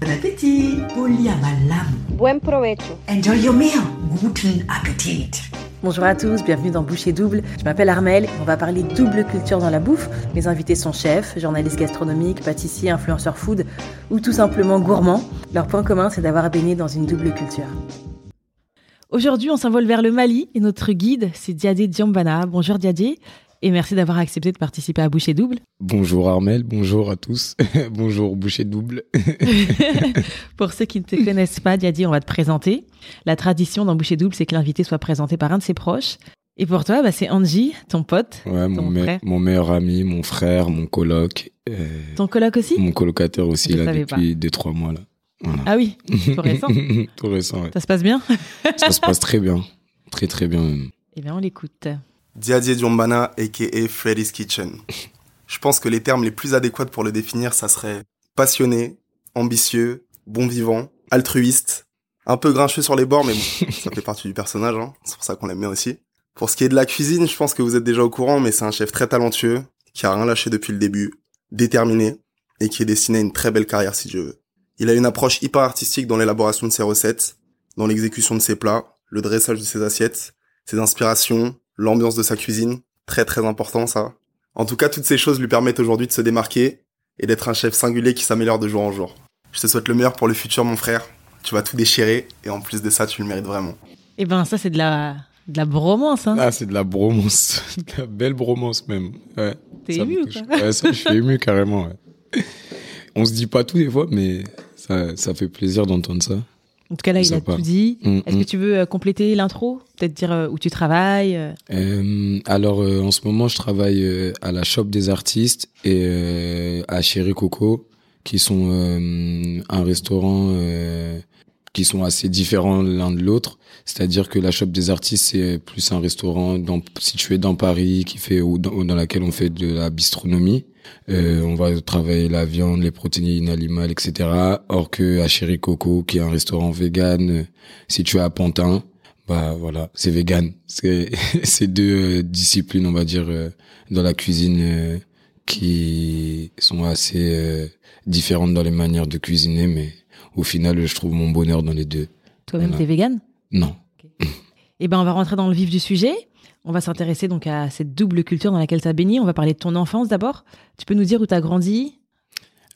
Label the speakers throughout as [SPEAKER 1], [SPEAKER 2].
[SPEAKER 1] Bon appétit.
[SPEAKER 2] Buen provecho.
[SPEAKER 1] Enjoy your meal. Guten Appetit.
[SPEAKER 3] Bonjour à tous, bienvenue dans Boucher Double. Je m'appelle Armel on va parler double culture dans la bouffe. Mes invités sont chefs, journalistes gastronomiques, pâtissiers, influenceurs food ou tout simplement gourmands. Leur point commun, c'est d'avoir baigné dans une double culture. Aujourd'hui, on s'envole vers le Mali et notre guide, c'est Diadé Diambana. Bonjour Diadé et merci d'avoir accepté de participer à Boucher Double.
[SPEAKER 4] Bonjour Armel, bonjour à tous. bonjour Boucher Double.
[SPEAKER 3] Pour ceux qui ne te connaissent pas, Diadi, on va te présenter. La tradition dans Boucher Double, c'est que l'invité soit présenté par un de ses proches. Et pour toi, bah, c'est Angie, ton pote.
[SPEAKER 4] Ouais, mon, mon, meilleur ami, mon frère, mon coloc.
[SPEAKER 3] Euh, ton coloc aussi?
[SPEAKER 4] Mon colocataire aussi, là, depuis 2-3 mois. Là.
[SPEAKER 3] Ah oui, tout récent.
[SPEAKER 4] tout récent, ouais.
[SPEAKER 3] Ça se passe bien?
[SPEAKER 4] Ça se passe très bien. Très, très bien même.
[SPEAKER 3] Eh bien, on l'écoute.
[SPEAKER 5] Diadier Diombana, a.k.a. Freddy's Kitchen. Je pense que les termes les plus adéquats pour le définir, ça serait passionné, ambitieux, bon vivant, altruiste, un peu grincheux sur les bords, mais bon, ça fait partie du personnage, hein. c'est pour ça qu'on l'aime bien aussi. Pour ce qui est de la cuisine, je pense que vous êtes déjà au courant, mais c'est un chef très talentueux, qui a rien lâché depuis le début, déterminé, et qui est destiné à une très belle carrière si Dieu veut. Il a une approche hyper artistique dans l'élaboration de ses recettes, dans l'exécution de ses plats, le dressage de ses assiettes, ses inspirations, l'ambiance de sa cuisine, très très important ça. En tout cas, toutes ces choses lui permettent aujourd'hui de se démarquer et d'être un chef singulier qui s'améliore de jour en jour. Je te souhaite le meilleur pour le futur, mon frère. Tu vas tout déchirer et en plus de ça, tu le mérites vraiment.
[SPEAKER 3] Eh ben, ça, c'est de la, de la bromance, hein.
[SPEAKER 4] Ah, c'est de la bromance. de la belle bromance, même. Ouais.
[SPEAKER 3] T'es ému,
[SPEAKER 4] quoi. Ouais, ça, je suis ému carrément, ouais. On se dit pas tout des fois, mais ça, ça fait plaisir d'entendre ça.
[SPEAKER 3] En tout cas, là, il a tout dit. Mm, Est-ce que mm. tu veux euh, compléter l'intro? Peut-être dire euh, où tu travailles
[SPEAKER 4] euh, Alors, en ce moment, je travaille à la Shop des artistes et à Chéri Coco, qui sont un restaurant qui sont assez différents l'un de l'autre. C'est-à-dire que la Shop des artistes, c'est plus un restaurant situé dans Paris, qui fait ou dans, laquelle on fait de la bistronomie. Euh, on va travailler la viande, les protéines animales, etc. Or que à Chéri Coco, qui est un restaurant vegan euh, situé à Pantin, bah voilà, c'est vegan. C'est c'est deux euh, disciplines, on va dire, dans la cuisine qui sont assez différentes dans les manières de cuisiner, mais au final, je trouve mon bonheur dans les deux.
[SPEAKER 3] Toi-même, t'es vegan
[SPEAKER 4] Non.
[SPEAKER 3] Eh ben, on va rentrer dans le vif du sujet. On va s'intéresser donc à cette double culture dans laquelle tu as baigné. On va parler de ton enfance d'abord. Tu peux nous dire où tu as grandi?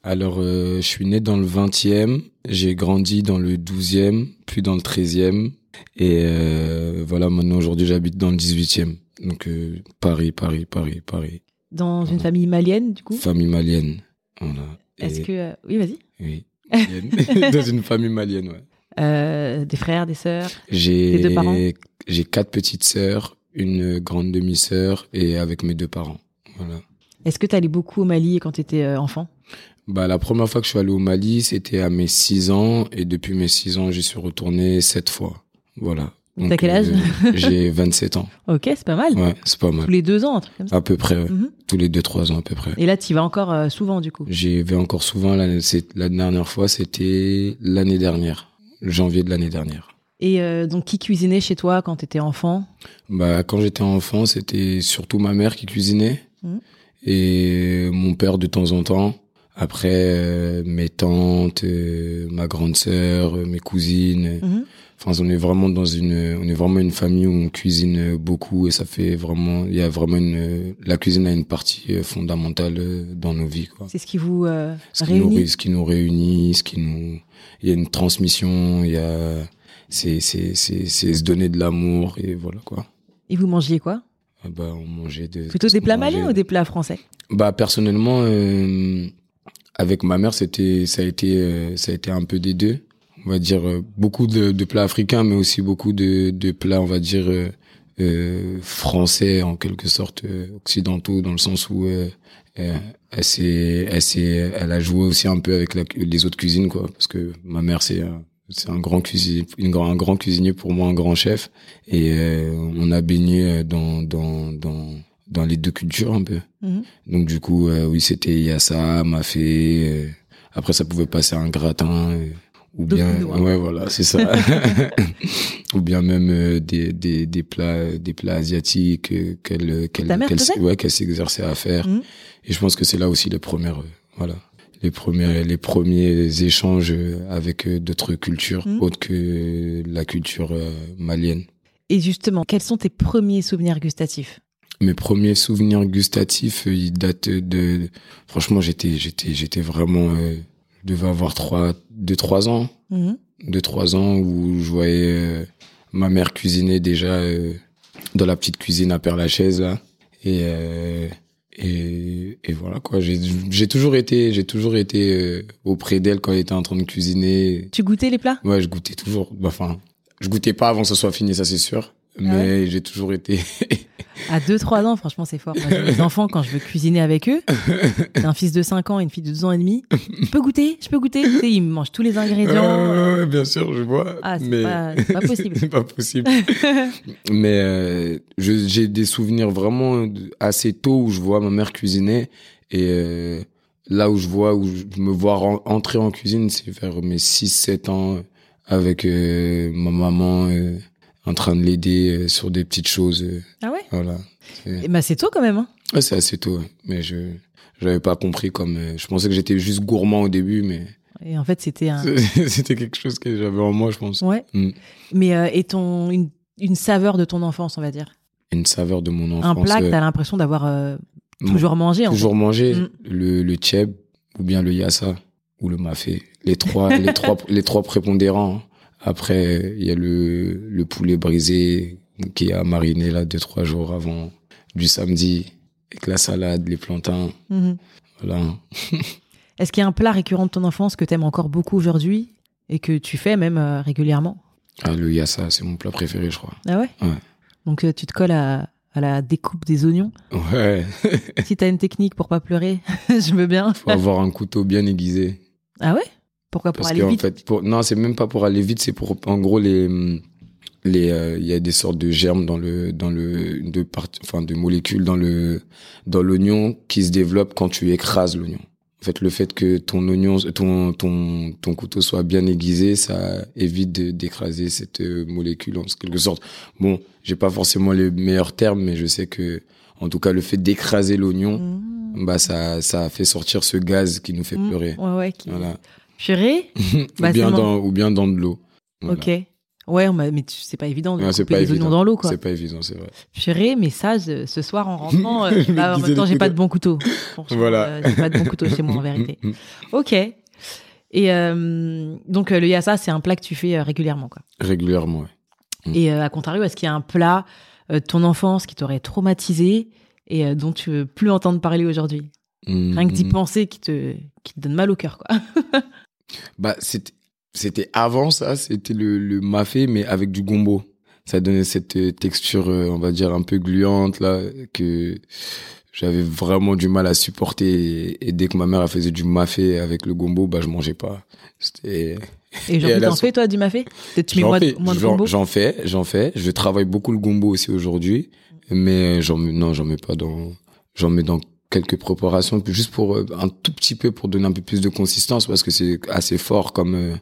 [SPEAKER 4] Alors, euh, je suis né dans le 20e, j'ai grandi dans le 12e, puis dans le 13e. Et euh, voilà, maintenant aujourd'hui j'habite dans le 18e. Donc euh, Paris, Paris, Paris, Paris.
[SPEAKER 3] Dans une famille malienne du coup?
[SPEAKER 4] Famille malienne,
[SPEAKER 3] voilà. Est-ce que... Oui, vas-y.
[SPEAKER 4] Oui, dans une famille malienne,
[SPEAKER 3] ouais. des frères, des sœurs
[SPEAKER 4] J'ai deux parents? J'ai quatre petites sœurs une grande demi-sœur et avec mes deux parents. Voilà.
[SPEAKER 3] Est-ce que tu allais beaucoup au Mali quand tu étais euh, enfant?
[SPEAKER 4] Bah, La première fois que je suis allé au Mali, c'était à mes 6 ans. Et depuis mes 6 ans, j'y suis retourné 7 fois. Voilà.
[SPEAKER 3] T'as quel âge euh,
[SPEAKER 4] J'ai 27 ans.
[SPEAKER 3] Ok, c'est pas mal.
[SPEAKER 4] Ouais, c'est pas mal.
[SPEAKER 3] Tous les deux ans, un truc comme ça
[SPEAKER 4] À peu près, ouais. Mhm. Tous les deux, trois ans à peu près.
[SPEAKER 3] Et là, tu y vas encore euh, souvent, du coup?
[SPEAKER 4] J'y vais encore souvent. La, la dernière fois, c'était l'année dernière. Janvier de l'année dernière.
[SPEAKER 3] Et euh, donc, qui cuisinait chez toi quand tu étais enfant?
[SPEAKER 4] Bah, quand j'étais enfant, c'était surtout ma mère qui cuisinait mmh. et mon père de temps en temps. Après, euh, mes tantes, euh, ma grande sœur, mes cousines. Mmh. Enfin, on est vraiment dans une, on est vraiment une famille où on cuisine beaucoup et ça fait vraiment, il y a vraiment une, la cuisine a une partie fondamentale dans nos vies, quoi.
[SPEAKER 3] C'est ce qui vous
[SPEAKER 4] ce
[SPEAKER 3] réunit.
[SPEAKER 4] Qui nous, ce qui nous réunit, ce qui nous, il y a une transmission, il y a, c'est c'est c'est c'est se donner de l'amour et voilà quoi.
[SPEAKER 3] Et vous mangiez quoi?
[SPEAKER 4] Ah bah on mangeait de
[SPEAKER 3] plutôt des plats maliens ou des plats français?
[SPEAKER 4] Bah personnellement euh, avec ma mère c'était ça a été euh, ça a été un peu des deux. On va dire euh, beaucoup de, de, plats africains mais aussi beaucoup de de plats on va dire français en quelque sorte occidentaux dans le sens où elle s'est elle s'est elle a joué aussi un peu avec les autres cuisines quoi parce que ma mère c'est c'est un grand cuisinier, un grand cuisinier pour moi, un grand chef. Et euh, on a baigné dans, dans, dans, dans les deux cultures un peu. Mhm. Donc du coup, euh, oui, c'était yassa, mafé. Euh, après, ça pouvait passer un gratin. Ou bien, ouais, voilà, c'est ça. ou bien même des, des, des plats, des plats asiatiques qu'elle, qu'elle, qu'elle, ouais, qu'elle s'exerçait à faire. Mhm. Et je pense que c'est là aussi les premières, voilà les premiers les premiers échanges avec euh, d'autres cultures
[SPEAKER 3] Mhm.
[SPEAKER 4] autres que la culture euh, malienne.
[SPEAKER 3] Et justement, quels sont tes premiers souvenirs gustatifs?
[SPEAKER 4] Mes premiers souvenirs gustatifs, euh, ils datent de franchement, j'étais j'étais j'étais vraiment euh, devais avoir trois deux trois ans,
[SPEAKER 3] Mhm.
[SPEAKER 4] deux trois ans où je voyais euh, ma mère cuisiner déjà euh, dans la petite cuisine à Père Lachaise là. Et euh, et, et voilà quoi. J'ai toujours été j'ai toujours été euh, auprès d'elle quand elle était en train de cuisiner.
[SPEAKER 3] Tu goûtais les plats?
[SPEAKER 4] Ouais je goûtais toujours. Bah, enfin je goûtais pas avant que ce soit fini ça c'est sûr. Mais j'ai toujours été
[SPEAKER 3] À 2-3 ans, franchement, c'est fort. Moi, j'ai mes enfants, quand je veux cuisiner avec eux, j'ai un fils de 5 ans et une fille de 2 ans et demi. Je peux goûter Je peux goûter Tu sais, Ils mangent tous les ingrédients.
[SPEAKER 4] Ouais, bien sûr je vois
[SPEAKER 3] Ah, c'est
[SPEAKER 4] mais
[SPEAKER 3] pas, c'est pas possible.
[SPEAKER 4] c'est pas possible mais euh, je- j'ai des souvenirs vraiment assez tôt où je vois ma mère cuisiner et euh, là où je vois où je me vois entrer en cuisine c'est vers mes 6 7 ans avec euh, ma maman euh, en train de l'aider euh, sur des petites choses euh,
[SPEAKER 3] Ah ouais?
[SPEAKER 4] voilà
[SPEAKER 3] Eh ben, C'est tôt quand même. Hein.
[SPEAKER 4] Ouais, c'est assez tôt ouais. mais je j'avais pas compris comme euh, je pensais que j'étais juste gourmand au début mais
[SPEAKER 3] Et en fait, c'était un.
[SPEAKER 4] c'était quelque chose que j'avais en moi je pense
[SPEAKER 3] Ouais.
[SPEAKER 4] Mm.
[SPEAKER 3] Mais euh, et ton, une, une saveur de ton enfance, on va dire?
[SPEAKER 4] une saveur de mon enfance
[SPEAKER 3] un plat que
[SPEAKER 4] euh,
[SPEAKER 3] t'as l'impression d'avoir euh, toujours mangé. En
[SPEAKER 4] toujours mangé
[SPEAKER 3] Mm.
[SPEAKER 4] le le tchèb ou bien le yassa ou le mafé les trois les trois les trois prépondérants hein. Après il y a le le poulet brisé qui a mariné là deux trois jours avant du samedi avec la salade les plantains.
[SPEAKER 3] Mhm.
[SPEAKER 4] voilà
[SPEAKER 3] Est-ce qu'il y a un plat récurrent de ton enfance que t'aimes encore beaucoup aujourd'hui et que tu fais même euh, régulièrement?
[SPEAKER 4] Ah, le yassa c'est mon plat préféré je crois
[SPEAKER 3] Ah ouais?
[SPEAKER 4] Ouais.
[SPEAKER 3] Donc euh, tu te colles à, à la découpe des oignons?
[SPEAKER 4] ouais
[SPEAKER 3] si t'as une technique pour pas pleurer, je veux bien.
[SPEAKER 4] faut avoir un couteau bien aiguisé
[SPEAKER 3] Ah ouais? Pourquoi Pour
[SPEAKER 4] parce
[SPEAKER 3] aller vite
[SPEAKER 4] fait pour non c'est même pas pour aller vite c'est pour en gros les les euh, il y a des sortes de germes dans le dans le de part, enfin de molécules dans le dans l'oignon qui se développent quand tu écrases l'oignon en fait le fait que ton oignon ton ton ton couteau soit bien aiguisé ça évite d'écraser cette euh, molécule en quelque sorte bon j'ai pas forcément les meilleurs termes mais je sais que en tout cas le fait d'écraser l'oignon
[SPEAKER 3] Mmh.
[SPEAKER 4] bah ça ça fait sortir ce gaz qui nous fait
[SPEAKER 3] Mmh.
[SPEAKER 4] pleurer
[SPEAKER 3] Ouais, ouais. Qui...
[SPEAKER 4] voilà
[SPEAKER 3] Purée Bah,
[SPEAKER 4] ou bien dans ou bien dans de l'eau Voilà.
[SPEAKER 3] Ok. Ouais, on mais c'est pas évident de
[SPEAKER 4] c'est
[SPEAKER 3] couper
[SPEAKER 4] pas
[SPEAKER 3] les
[SPEAKER 4] évident.
[SPEAKER 3] oignons dans l'eau, quoi.
[SPEAKER 4] C'est pas évident, c'est vrai.
[SPEAKER 3] Purée, mais ça, je- ce soir en rentrant, euh, bah, en
[SPEAKER 4] me
[SPEAKER 3] même temps, j'ai pas de bon couteau.
[SPEAKER 4] Voilà.
[SPEAKER 3] euh, j'ai pas de bon couteau chez moi, en vérité. Ok. Et euh, donc, euh, le yassa, c'est un plat que tu fais régulièrement, quoi.
[SPEAKER 4] Régulièrement, ouais. Mm.
[SPEAKER 3] Et à contrario, est-ce qu'il y a un plat de ton enfance qui t'aurait traumatisé et dont tu veux plus entendre parler aujourd'hui? Rien que d'y
[SPEAKER 4] mm.
[SPEAKER 3] penser qui te, qui te donne mal au cœur, quoi.
[SPEAKER 4] Bah, c'était, avant ça, c'était le, le mafé, mais avec du gombo. Ça donnait cette euh, texture, euh, on va dire, un peu gluante, là, que j'avais vraiment du mal à supporter. Et, et dès que ma mère faisait du mafé avec le gombo, bah, je mangeais pas. C'était,
[SPEAKER 3] Et
[SPEAKER 4] a
[SPEAKER 3] t'en fais, toi, du mafé? Peut-être tu mets
[SPEAKER 4] J'en
[SPEAKER 3] moins, de-
[SPEAKER 4] fais,
[SPEAKER 3] moins de
[SPEAKER 4] j'en-
[SPEAKER 3] gombo?
[SPEAKER 4] j'en fais, j'en fais. Je travaille beaucoup le gombo aussi aujourd'hui, mais j'en mets, non, j'en mets pas dans, j'en mets dans quelques préparations, juste pour euh, un tout petit peu pour donner un peu plus de consistance parce que c'est assez fort comme euh,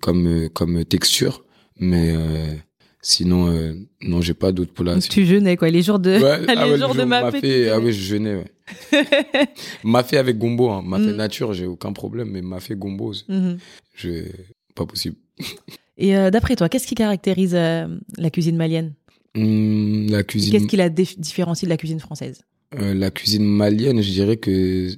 [SPEAKER 4] comme euh, comme texture, mais euh, sinon euh, non, j'ai pas d'autres.
[SPEAKER 3] Donc, tu jeûnais, quoi. Les jours de,
[SPEAKER 4] Ouais,
[SPEAKER 3] les
[SPEAKER 4] ah ouais, le
[SPEAKER 3] jours de mafé. tu
[SPEAKER 4] ah oui, je jeûnais, ouais. mafé avec gombo, hein. mafé
[SPEAKER 3] Mm.
[SPEAKER 4] nature, j'ai aucun problème, mais mafé gombo, c'est-
[SPEAKER 3] Mhm.
[SPEAKER 4] je, pas possible.
[SPEAKER 3] Et euh, d'après toi, qu'est-ce qui caractérise la cuisine malienne?
[SPEAKER 4] Hum, la cuisine.
[SPEAKER 3] Qu'est-ce qui la dif- différencie de la cuisine française?
[SPEAKER 4] Euh, la cuisine malienne, je dirais que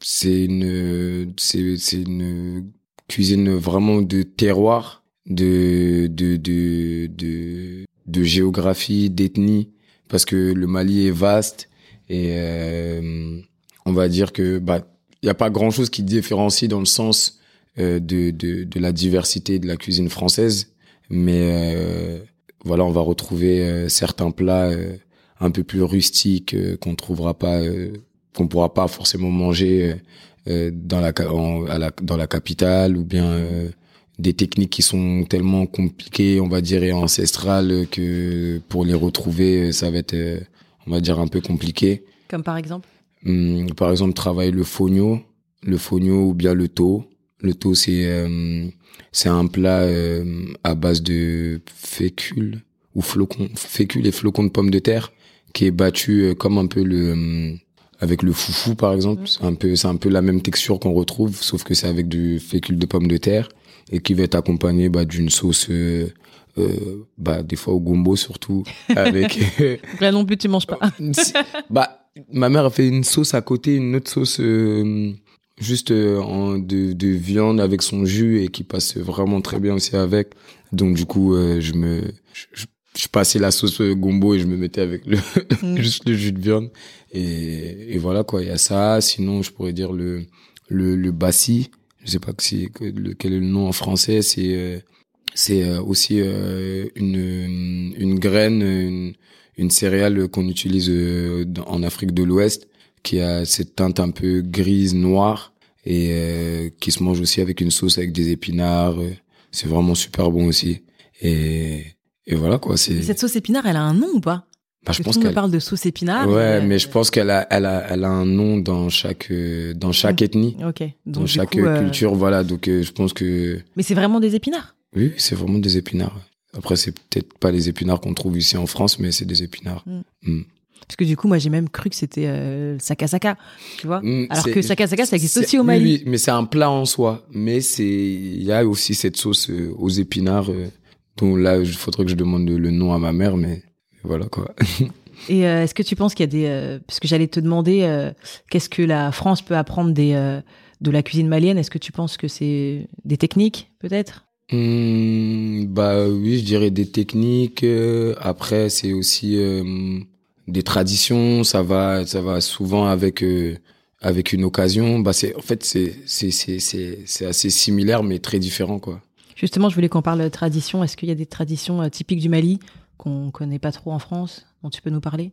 [SPEAKER 4] c'est une, c'est, c'est une cuisine vraiment de terroir, de, de, de, de, de géographie, d'ethnie, parce que le Mali est vaste et euh, on va dire que bah il y a pas grand chose qui différencie dans le sens euh, de, de, de la diversité de la cuisine française, mais euh, voilà, on va retrouver euh, certains plats. Un peu plus rustique euh, qu'on trouvera pas euh, qu'on pourra pas forcément manger euh, dans la en- à la dans la capitale ou bien euh, des techniques qui sont tellement compliquées on va dire et ancestrales que pour les retrouver ça va être euh, on va dire un peu compliqué.
[SPEAKER 3] Comme par exemple?
[SPEAKER 4] Hum, par exemple travailler le fogno le fogno ou bien le taux le taux c'est euh, c'est un plat euh, à base de fécule ou flocons fécule et flocons de pommes de terre qui est battu euh, comme un peu le hum, avec le foufou par exemple.
[SPEAKER 3] Mm.
[SPEAKER 4] C'est un peu, c'est un peu la même texture qu'on retrouve, sauf que c'est avec du fécule de pommes de terre et qui va être accompagné bah, d'une sauce, euh, euh, bah des fois au gombo surtout, avec.
[SPEAKER 3] Là non plus, tu manges pas.
[SPEAKER 4] Bah, ma mère a fait une sauce à côté, une autre sauce euh, juste euh, en, de, de viande avec son jus et qui passe vraiment très bien aussi avec. Donc du coup, euh, je me, je, je- je passais la sauce euh, gombo et je me mettais avec le
[SPEAKER 3] Mm.
[SPEAKER 4] juste le jus de viande. Et, et voilà quoi, il y a ça. Sinon, je pourrais dire le le, le bassi. Je sais pas que c'est quel est le nom en français. C'est euh, c'est euh, aussi euh, une une graine, une, une céréale qu'on utilise dans- en Afrique de l'Ouest, qui a cette teinte un peu grise, noire, et qui se mange aussi avec une sauce avec des épinards. C'est vraiment super bon aussi. Et, et voilà quoi. C'est.
[SPEAKER 3] Cette sauce épinard, elle a un nom ou pas?
[SPEAKER 4] Bah, je pense qu'elle.
[SPEAKER 3] parle de sauce épinard.
[SPEAKER 4] Ouais,
[SPEAKER 3] euh,
[SPEAKER 4] mais je pense qu'elle a, elle a, elle a un nom dans chaque, euh, dans chaque ethnie,
[SPEAKER 3] Ok. Donc,
[SPEAKER 4] dans chaque
[SPEAKER 3] coup, euh,
[SPEAKER 4] culture. Voilà. Donc, je pense que
[SPEAKER 3] Mais c'est vraiment des épinards?
[SPEAKER 4] oui, c'est vraiment des épinards. Après, c'est peut-être pas les épinards qu'on trouve ici en France, mais c'est des épinards. Mm.
[SPEAKER 3] Parce que du coup, moi, j'ai même cru que c'était euh, sakasaka, tu vois.
[SPEAKER 4] Mm,
[SPEAKER 3] Alors que sakasaka, ça existe aussi au
[SPEAKER 4] oui,
[SPEAKER 3] Mali.
[SPEAKER 4] Oui, mais c'est un plat en soi. Mais c'est, il y a aussi cette sauce euh, aux épinards, euh, dont là, il faudrait que je demande le, nom à ma mère, mais voilà quoi.
[SPEAKER 3] Et euh, est-ce que tu penses qu'il y a des... euh, parce que j'allais te demander, euh, qu'est-ce que la France peut apprendre des, de la cuisine malienne? Est-ce que tu penses que c'est des techniques, peut-être?
[SPEAKER 4] Hmm, bah oui, je dirais des techniques. après, c'est aussi des traditions. Ça va, ça va souvent avec avec une occasion. Bah c'est en fait c'est c'est c'est c'est c'est assez similaire mais très différent quoi.
[SPEAKER 3] Justement, je voulais qu'on parle de tradition. Est-ce qu'il y a des traditions euh, typiques du Mali qu'on connaît pas trop en France, dont tu peux nous parler?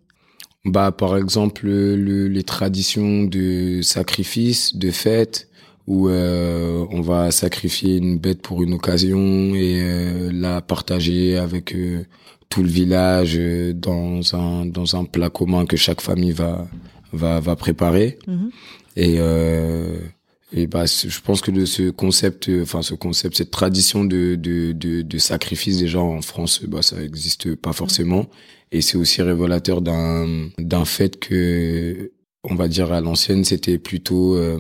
[SPEAKER 4] Bah par exemple le, les traditions de sacrifice, de fête où euh, on va sacrifier une bête pour une occasion et euh, la partager avec euh, tout le village dans un dans un plat commun que chaque famille va va va préparer
[SPEAKER 3] Mhm.
[SPEAKER 4] et et bah je pense que de ce concept euh, enfin ce concept cette tradition de de de, de sacrifice déjà en France bah ça existe pas forcément. Et c'est aussi révélateur d'un d'un fait que on va dire à l'ancienne c'était plutôt euh,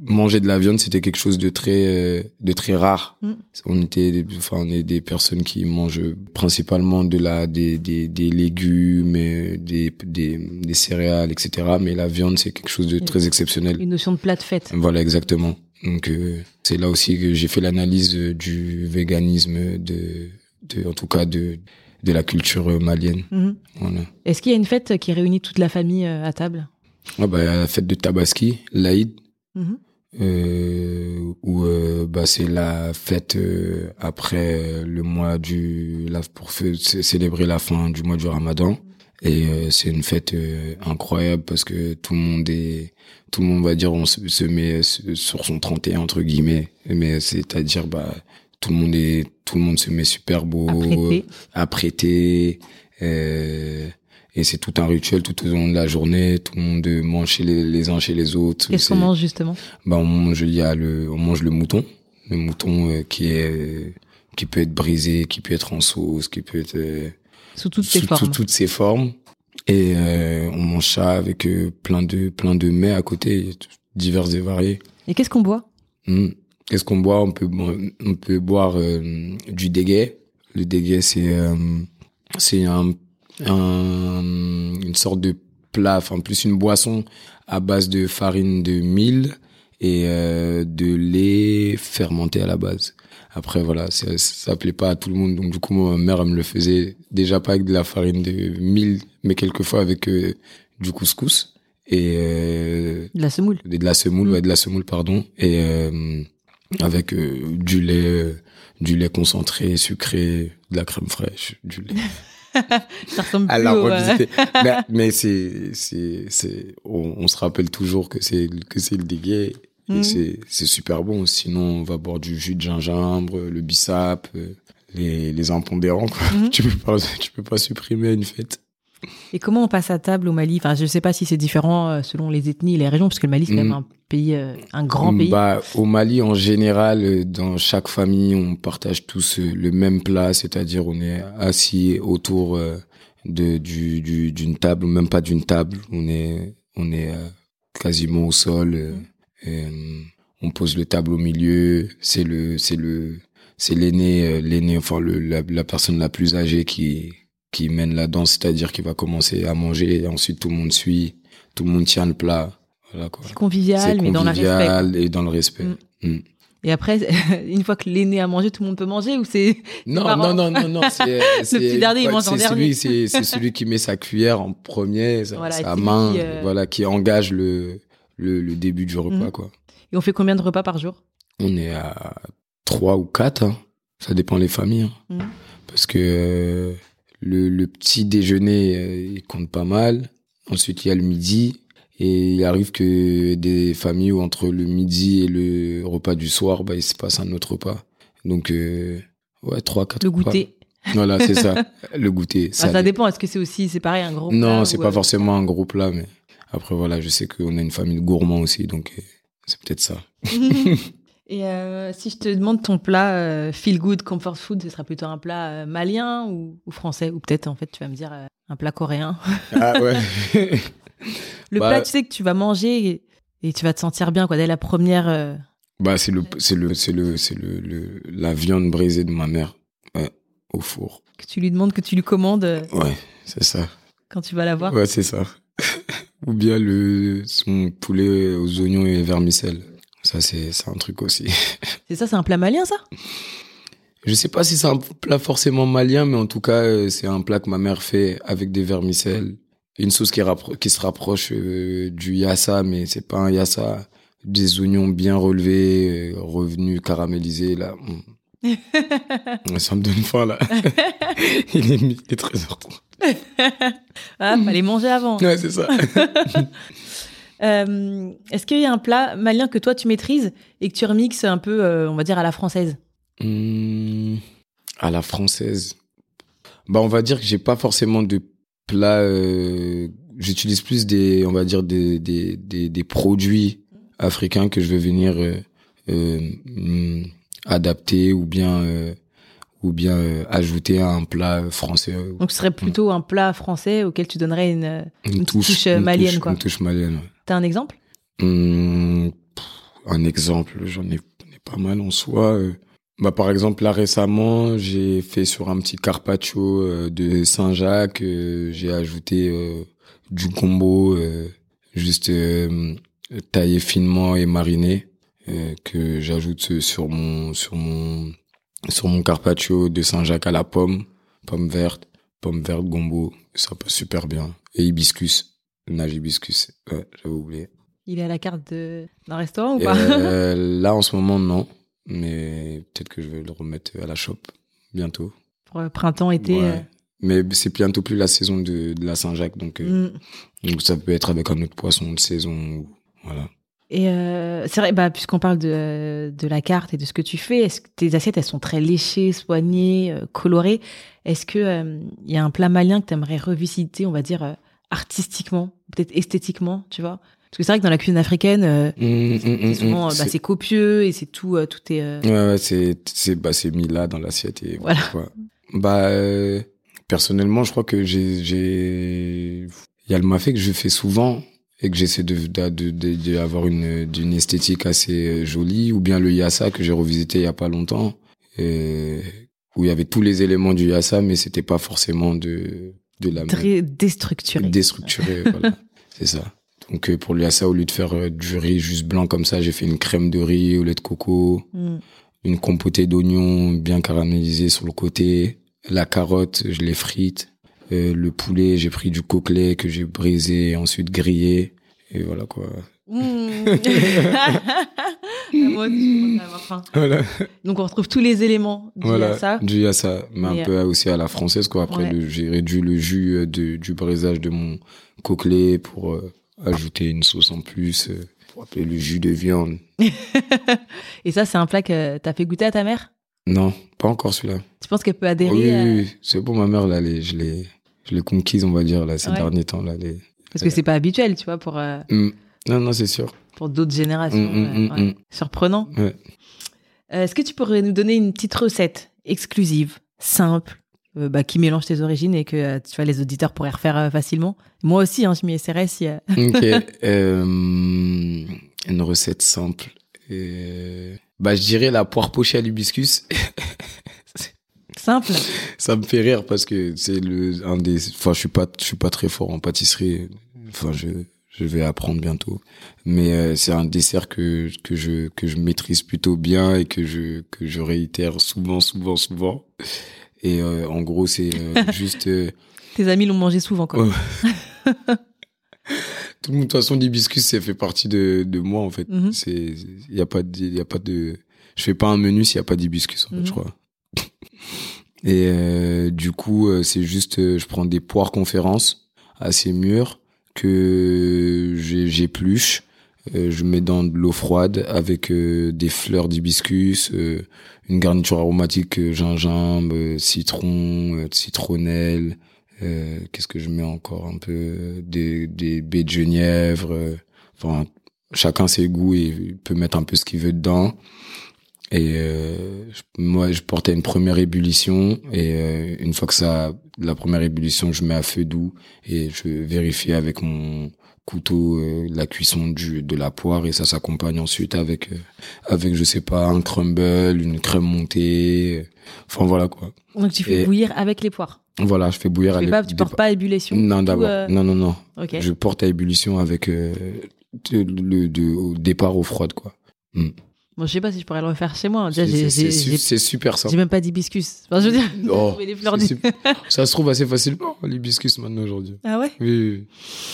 [SPEAKER 4] manger de la viande c'était quelque chose de très euh, de très rare
[SPEAKER 3] Mm.
[SPEAKER 4] on était enfin on est des personnes qui mangent principalement de la des des, des légumes et des, des des céréales etc mais la viande c'est quelque chose de très exceptionnel
[SPEAKER 3] Une notion de plat de fête.
[SPEAKER 4] voilà, exactement. Donc euh, c'est là aussi que j'ai fait l'analyse euh, du véganisme, de, de, en tout cas de, de la culture euh, malienne.
[SPEAKER 3] Mhm.
[SPEAKER 4] Voilà.
[SPEAKER 3] Est-ce qu'il y a une fête qui réunit toute la famille euh, à table?
[SPEAKER 4] Ouais, bah, la fête de Tabaski, l'Aïd,
[SPEAKER 3] Mhm.
[SPEAKER 4] euh, où euh, bah, c'est la fête euh, après le mois du la, pour célébrer la fin du mois du Ramadan et c'est une fête incroyable parce que tout le monde est tout le monde va dire on se, se met sur son 31 entre guillemets mais c'est-à-dire bah tout le monde est tout le monde se met super beau
[SPEAKER 3] Apprêté.
[SPEAKER 4] apprêté euh, et c'est tout un rituel tout au long de la journée. Tout le monde mange chez les, les uns chez les autres.
[SPEAKER 3] Qu'est-ce qu'on mange justement?
[SPEAKER 4] Bah on mange il y a le on mange le mouton. Le mouton euh, qui est euh, qui peut être brisé qui peut être en sauce qui peut être euh,
[SPEAKER 3] Sous toutes ses
[SPEAKER 4] sous
[SPEAKER 3] formes.
[SPEAKER 4] tout- toutes ses formes. Et euh, on mange ça avec euh, plein de plein de mets à côté divers et variés.
[SPEAKER 3] Et qu'est-ce qu'on boit?
[SPEAKER 4] Hmm. qu'est-ce qu'on boit? On peut on peut boire euh, du déguet. Le déguet c'est euh, c'est un, un une sorte de plat enfin plus une boisson à base de farine de mil et euh, de lait fermenté à la base après voilà ça, ça plaît pas à tout le monde donc du coup ma mère elle me le faisait déjà pas avec de la farine de mil mais quelquefois avec euh, du couscous et euh,
[SPEAKER 3] De la semoule.
[SPEAKER 4] de la semoule,
[SPEAKER 3] Mm.
[SPEAKER 4] ouais, de la semoule, pardon, et euh, avec euh, du lait, euh, du lait concentré, sucré, de la crème fraîche, du lait.
[SPEAKER 3] Ça ressemble
[SPEAKER 4] À
[SPEAKER 3] plus
[SPEAKER 4] la
[SPEAKER 3] au, euh,
[SPEAKER 4] revisiter. mais mais c'est, c'est, c'est, on, on se rappelle toujours que c'est, que c'est le déguet. Et
[SPEAKER 3] Mm.
[SPEAKER 4] c'est, c'est super bon. Sinon, on va boire du jus de gingembre, le bissap, euh, les, les impondérants, quoi.
[SPEAKER 3] Mhm.
[SPEAKER 4] tu peux pas, tu peux pas supprimer une fête.
[SPEAKER 3] Et comment on passe à table au Mali? Enfin, je sais pas si c'est différent euh, selon les ethnies et les régions, parce que le Mali c'est quand
[SPEAKER 4] Mm.
[SPEAKER 3] même un pays, euh, un grand pays.
[SPEAKER 4] Bah, au Mali, en général, dans chaque famille, on partage tous euh, le même plat, c'est-à-dire on est assis autour de du du- d'une table, ou même pas d'une table. On est on est quasiment au sol. et, on pose le table au milieu. C'est le, c'est le, c'est l'aîné, l'aîné, enfin le, la, la personne la plus âgée qui qui mène la danse, c'est-à-dire qu'il va commencer à manger, et ensuite tout le monde suit, tout le monde tient le plat. Voilà quoi.
[SPEAKER 3] C'est convivial, mais dans le respect.
[SPEAKER 4] et dans le respect.
[SPEAKER 3] Mm.
[SPEAKER 4] Mm.
[SPEAKER 3] Et après, une fois que l'aîné a mangé, tout le monde peut manger ou c'est
[SPEAKER 4] Non, non, non, non, non. C'est, c'est-
[SPEAKER 3] petit dernier, il mange en dernier.
[SPEAKER 4] c'est, celui qui met sa cuillère en premier, sa,
[SPEAKER 3] Voilà,
[SPEAKER 4] sa
[SPEAKER 3] qui
[SPEAKER 4] main,
[SPEAKER 3] dit, euh,
[SPEAKER 4] voilà, qui engage le, le, le début du repas,
[SPEAKER 3] Mhm.
[SPEAKER 4] quoi.
[SPEAKER 3] Et on fait combien de repas par jour?
[SPEAKER 4] On est à trois ou quatre, hein. ça dépend les familles, hein. Parce que euh, le, le petit déjeuner, euh, il compte pas mal. Ensuite, il y a le midi. Et il arrive que des familles où entre le midi et le repas du soir, bah, il se passe un autre repas. Donc, euh, ouais, trois, quatre
[SPEAKER 3] Le
[SPEAKER 4] repas.
[SPEAKER 3] goûter.
[SPEAKER 4] Voilà, c'est ça. Le goûter.
[SPEAKER 3] Ah, ça dépend. Est-ce que c'est aussi, c'est pareil, un gros
[SPEAKER 4] Non, c'est
[SPEAKER 3] ou,
[SPEAKER 4] pas forcément un gros plat, mais après, voilà, je sais qu'on a une famille de gourmands aussi, donc euh, c'est peut-être ça.
[SPEAKER 3] Et euh, si je te demande ton plat euh, feel good comfort food, ce sera plutôt un plat euh, malien ou, ou français? Ou peut-être en fait tu vas me dire un plat coréen.
[SPEAKER 4] Ah ouais.
[SPEAKER 3] Le
[SPEAKER 4] Bah-
[SPEAKER 3] plat tu sais que tu vas manger et, et tu vas te sentir bien quoi dès la première.
[SPEAKER 4] bah, c'est le, c'est le, c'est le, c'est le, le- la viande brisée de ma mère, ouais, au four.
[SPEAKER 3] que tu lui demandes que tu lui commandes
[SPEAKER 4] Ouais, c'est ça.
[SPEAKER 3] quand tu vas la voir.
[SPEAKER 4] Ouais, c'est ça. Ou bien le, son poulet aux oignons et vermicelles. Ça, c'est, un truc aussi.
[SPEAKER 3] C'est ça, c'est un plat malien ça?
[SPEAKER 4] Je sais pas si c'est un plat forcément malien, mais en tout cas, euh, c'est un plat que ma mère fait avec des vermicelles. Une sauce qui, se rapproche euh, du yassa, mais c'est pas un yassa. Des oignons bien relevés, euh, revenus caramélisés, là. Mm. Ça me donne faim, là. il est il est 13h30.
[SPEAKER 3] Ah, fallait manger avant.
[SPEAKER 4] Ouais, c'est ça.
[SPEAKER 3] Euh, Est-ce qu'il y a un plat malien que toi tu maîtrises et que tu remixes un peu, euh, on va dire à la française?
[SPEAKER 4] Hmm, à la française. Bah, on va dire que j'ai pas forcément de plat. euh, J'utilise plus des, on va dire des des des, des produits africains que je vais venir adapter ou bien ou bien euh, ajouter à un plat français.
[SPEAKER 3] Donc ce serait plutôt un plat français auquel tu donnerais une. touche, malienne, quoi.
[SPEAKER 4] Une touche malienne. ouais.
[SPEAKER 3] Un exemple?
[SPEAKER 4] Pff, un exemple, j'en ai, pas mal en soi. euh. Bah, par exemple, là récemment, j'ai fait sur un petit carpaccio euh, de Saint-Jacques, euh, j'ai ajouté du gombo, euh, juste taillé finement et mariné, que j'ajoute sur mon sur mon sur mon carpaccio de Saint-Jacques à la pomme, pomme verte, pomme verte gombo, ça passe super bien. Et hibiscus, nage hibiscus, ouais, j'avais oublié.
[SPEAKER 3] Il est à la carte de- d'un restaurant ou pas?
[SPEAKER 4] Euh, là, en ce moment, non. Mais peut-être que je vais le remettre à la shop bientôt.
[SPEAKER 3] Pour euh, printemps, été.
[SPEAKER 4] Ouais.
[SPEAKER 3] euh,
[SPEAKER 4] Mais c'est bientôt plus la saison de, de la Saint-Jacques. Donc, euh,
[SPEAKER 3] mm.
[SPEAKER 4] donc, ça peut être avec un autre poisson de saison. Voilà.
[SPEAKER 3] Et c'est vrai, bah, puisqu'on parle de, de la carte et de ce que tu fais, est-ce que tes assiettes, elles sont très léchées, soignées, colorées? Est-ce euh, il y a un plat malien que tu aimerais revisiter, on va dire, artistiquement, peut-être esthétiquement, tu vois Parce que c'est vrai que dans la cuisine africaine, euh,
[SPEAKER 4] hum, hum,
[SPEAKER 3] c'est souvent,
[SPEAKER 4] hum,
[SPEAKER 3] euh, bah,
[SPEAKER 4] c'est-
[SPEAKER 3] copieux et c'est tout, euh, tout est... euh,
[SPEAKER 4] Ouais, ouais, c'est, c'est, bah, c'est mis là dans l'assiette et
[SPEAKER 3] Voilà.
[SPEAKER 4] quoi. Bah, euh, personnellement, je crois que j'ai, j'ai, il y a le mafé que je fais souvent et que j'essaie de, d'avoir une, d'une esthétique assez jolie ou bien le yassa que j'ai revisité il y a pas longtemps, euh, où il y avait tous les éléments du yassa, mais c'était pas forcément de, de la
[SPEAKER 3] très déstructuré.
[SPEAKER 4] déstructuré, voilà. C'est ça. Donc, euh, pour le yassa, au lieu de faire euh, du riz juste blanc comme ça, j'ai fait une crème de riz au lait de coco
[SPEAKER 3] Mm.
[SPEAKER 4] une compotée d'oignons bien caramélisés sur le côté, la carotte, je l'ai frite, Euh, le poulet, j'ai pris du coquelet que j'ai brisé et ensuite grillé, et voilà quoi.
[SPEAKER 3] Mm. Moi, aussi, je avoir faim.
[SPEAKER 4] Voilà,
[SPEAKER 3] Donc on retrouve tous les éléments du
[SPEAKER 4] voilà,
[SPEAKER 3] yassa.
[SPEAKER 4] du yassa, mais
[SPEAKER 3] Et,
[SPEAKER 4] un peu aussi à la française quoi. Après,
[SPEAKER 3] Ouais.
[SPEAKER 4] j'ai réduit le jus euh, de, du brisage de mon coquelet pour euh, ajouter une sauce en plus, euh, pour appeler le jus de viande.
[SPEAKER 3] Et ça, c'est un plat que t'as fait goûter à ta mère?
[SPEAKER 4] Non, pas encore celui-là.
[SPEAKER 3] Tu penses qu'elle peut adhérer
[SPEAKER 4] Oui,
[SPEAKER 3] à-
[SPEAKER 4] oui, oui, c'est bon, ma mère là, les- je l'ai, conquise, on va dire là ces
[SPEAKER 3] Ouais.
[SPEAKER 4] derniers temps là. Les...
[SPEAKER 3] Parce que c'est pas habituel, tu vois, pour, euh,
[SPEAKER 4] Mm. Non, non, c'est sûr.
[SPEAKER 3] pour d'autres générations.
[SPEAKER 4] Mm, mm, mm,
[SPEAKER 3] ouais. Surprenant.
[SPEAKER 4] Ouais.
[SPEAKER 3] Euh, Est-ce que tu pourrais nous donner une petite recette exclusive, simple, euh, bah, qui mélange tes origines et que euh, tu vois les auditeurs pourraient refaire facilement? Moi aussi, hein, je m'y essaierai si.
[SPEAKER 4] Ok. une recette simple. Bah, je dirais la poire pochée à l'hibiscus.
[SPEAKER 3] Simple.
[SPEAKER 4] Ça me fait rire parce que c'est le un des. Enfin, je suis pas, je suis pas très fort en pâtisserie. Enfin, je, je vais apprendre bientôt. Mais euh, c'est un dessert que que je que je maîtrise plutôt bien et que je que je réitère souvent, souvent, souvent. Et euh, en gros, c'est euh, juste. euh,
[SPEAKER 3] Tes amis l'ont mangé souvent, quoi.
[SPEAKER 4] Ouais. Tout le monde, de toute façon, l'hibiscus, ça fait partie de, de moi, en fait.
[SPEAKER 3] Mhm.
[SPEAKER 4] C'est, il y a pas de, il y a pas de, je fais pas un menu s'il y a pas d'hibiscus, en fait,
[SPEAKER 3] Mhm.
[SPEAKER 4] je crois. Et euh, du coup, euh, c'est juste, je prends des poires conférences assez mûres que j'épluche. Euh, je mets dans de l'eau froide avec euh, des fleurs d'hibiscus, euh, une garniture aromatique, gingembre, citron, citronnelle. Qu'est-ce que je mets encore Un peu des, des baies de genièvre. Enfin, chacun ses goûts et peut mettre un peu ce qu'il veut dedans. Et euh, moi, je porte à une première ébullition et euh, une fois que ça, la première ébullition, je mets à feu doux et je vérifie avec mon couteau euh, la cuisson du de la poire et ça s'accompagne ensuite avec euh, avec je sais pas un crumble, une crème montée. euh, Enfin voilà quoi.
[SPEAKER 3] Donc tu fais
[SPEAKER 4] Et-
[SPEAKER 3] bouillir avec les poires?
[SPEAKER 4] Voilà, je fais bouillir.
[SPEAKER 3] Tu, fais pas, tu portes pas à ébullition.
[SPEAKER 4] Non d'abord.
[SPEAKER 3] euh,
[SPEAKER 4] Non non non.
[SPEAKER 3] Ok.
[SPEAKER 4] Je porte à ébullition avec euh, le de, au départ eau froide quoi.
[SPEAKER 3] Bon, je sais pas si je pourrais le refaire chez moi.
[SPEAKER 4] C'est
[SPEAKER 3] j'ai-
[SPEAKER 4] c'est-
[SPEAKER 3] j'ai
[SPEAKER 4] c'est su-
[SPEAKER 3] j'ai-
[SPEAKER 4] c'est super
[SPEAKER 3] j'ai
[SPEAKER 4] simple.
[SPEAKER 3] même pas d'hibiscus. Enfin, je veux dire,
[SPEAKER 4] Oh,
[SPEAKER 3] des fleurs du-.
[SPEAKER 4] Ça se trouve assez facilement l'hibiscus maintenant aujourd'hui.
[SPEAKER 3] Ah ouais
[SPEAKER 4] Oui.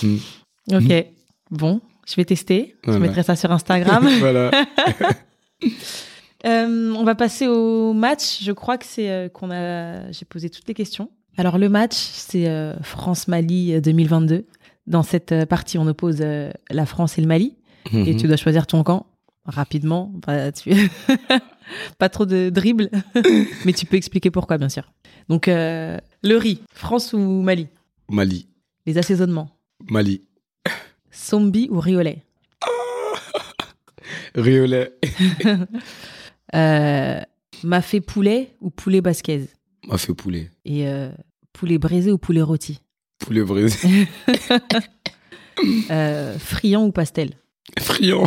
[SPEAKER 4] oui,
[SPEAKER 3] Ok. Bon, je vais tester. Je mettrai ça sur Instagram.
[SPEAKER 4] voilà.
[SPEAKER 3] Euh, on va passer au match. Je crois que c'est euh, qu'on a. J'ai posé toutes les questions. Alors le match, c'est euh, France-Mali euh, 2022. Dans cette partie, on oppose euh, la France et le Mali, et
[SPEAKER 4] Mhm.
[SPEAKER 3] tu dois choisir ton camp rapidement. Tu- Pas trop de dribble, mais tu peux expliquer pourquoi, bien sûr. Donc euh, le riz, France ou Mali?
[SPEAKER 4] Mali.
[SPEAKER 3] Les assaisonnements,
[SPEAKER 4] Mali.
[SPEAKER 3] sombi ou riolet?
[SPEAKER 4] Riolet.
[SPEAKER 3] euh, Mafé poulet ou poulet basquaise
[SPEAKER 4] M'a fait poulet.
[SPEAKER 3] Et euh, poulet braisé ou poulet rôti?
[SPEAKER 4] Poulet braisé.
[SPEAKER 3] Euh, friand ou pastel?
[SPEAKER 4] Friand.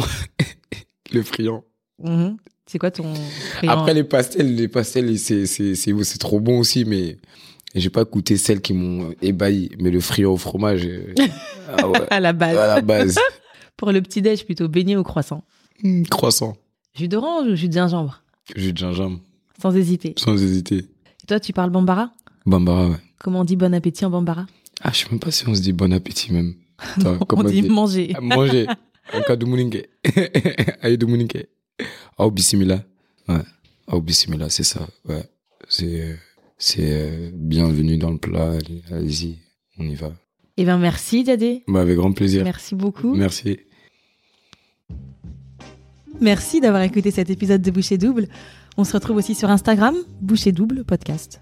[SPEAKER 4] Le friand.
[SPEAKER 3] Mhm. C'est quoi ton friand?
[SPEAKER 4] Après les pastels, les pastels, c'est c'est c'est c'est trop bon aussi, mais j'ai pas goûté celles qui m'ont ébahi. Mais le friand au fromage, euh, ah ouais,
[SPEAKER 3] à la base.
[SPEAKER 4] à la base.
[SPEAKER 3] Pour le petit déj, plutôt beignet ou croissant
[SPEAKER 4] Hmm, Croissant.
[SPEAKER 3] Jus d'orange ou jus de gingembre?
[SPEAKER 4] Jus de gingembre,
[SPEAKER 3] Sans hésiter.
[SPEAKER 4] sans hésiter.
[SPEAKER 3] Et toi, tu parles bambara?
[SPEAKER 4] Bambara, ouais.
[SPEAKER 3] Comment on dit bon appétit en bambara?
[SPEAKER 4] Ah, je sais même pas si on se dit bon appétit même. Attends,
[SPEAKER 3] On dit? manger.
[SPEAKER 4] Ah, Manger. Un cas de mouningue. Aïe de mouningue. Au bismillah. Ouais. C'est ça. Ouais. C'est, euh, c'est bienvenue dans le plat. Allez, Allez-y. On y va.
[SPEAKER 3] Eh bien, merci, Dadé.
[SPEAKER 4] Bah, avec grand plaisir.
[SPEAKER 3] Merci beaucoup.
[SPEAKER 4] Merci.
[SPEAKER 3] Merci d'avoir écouté cet épisode de Boucher Double. On se retrouve aussi sur Instagram, Boucher Double Podcast.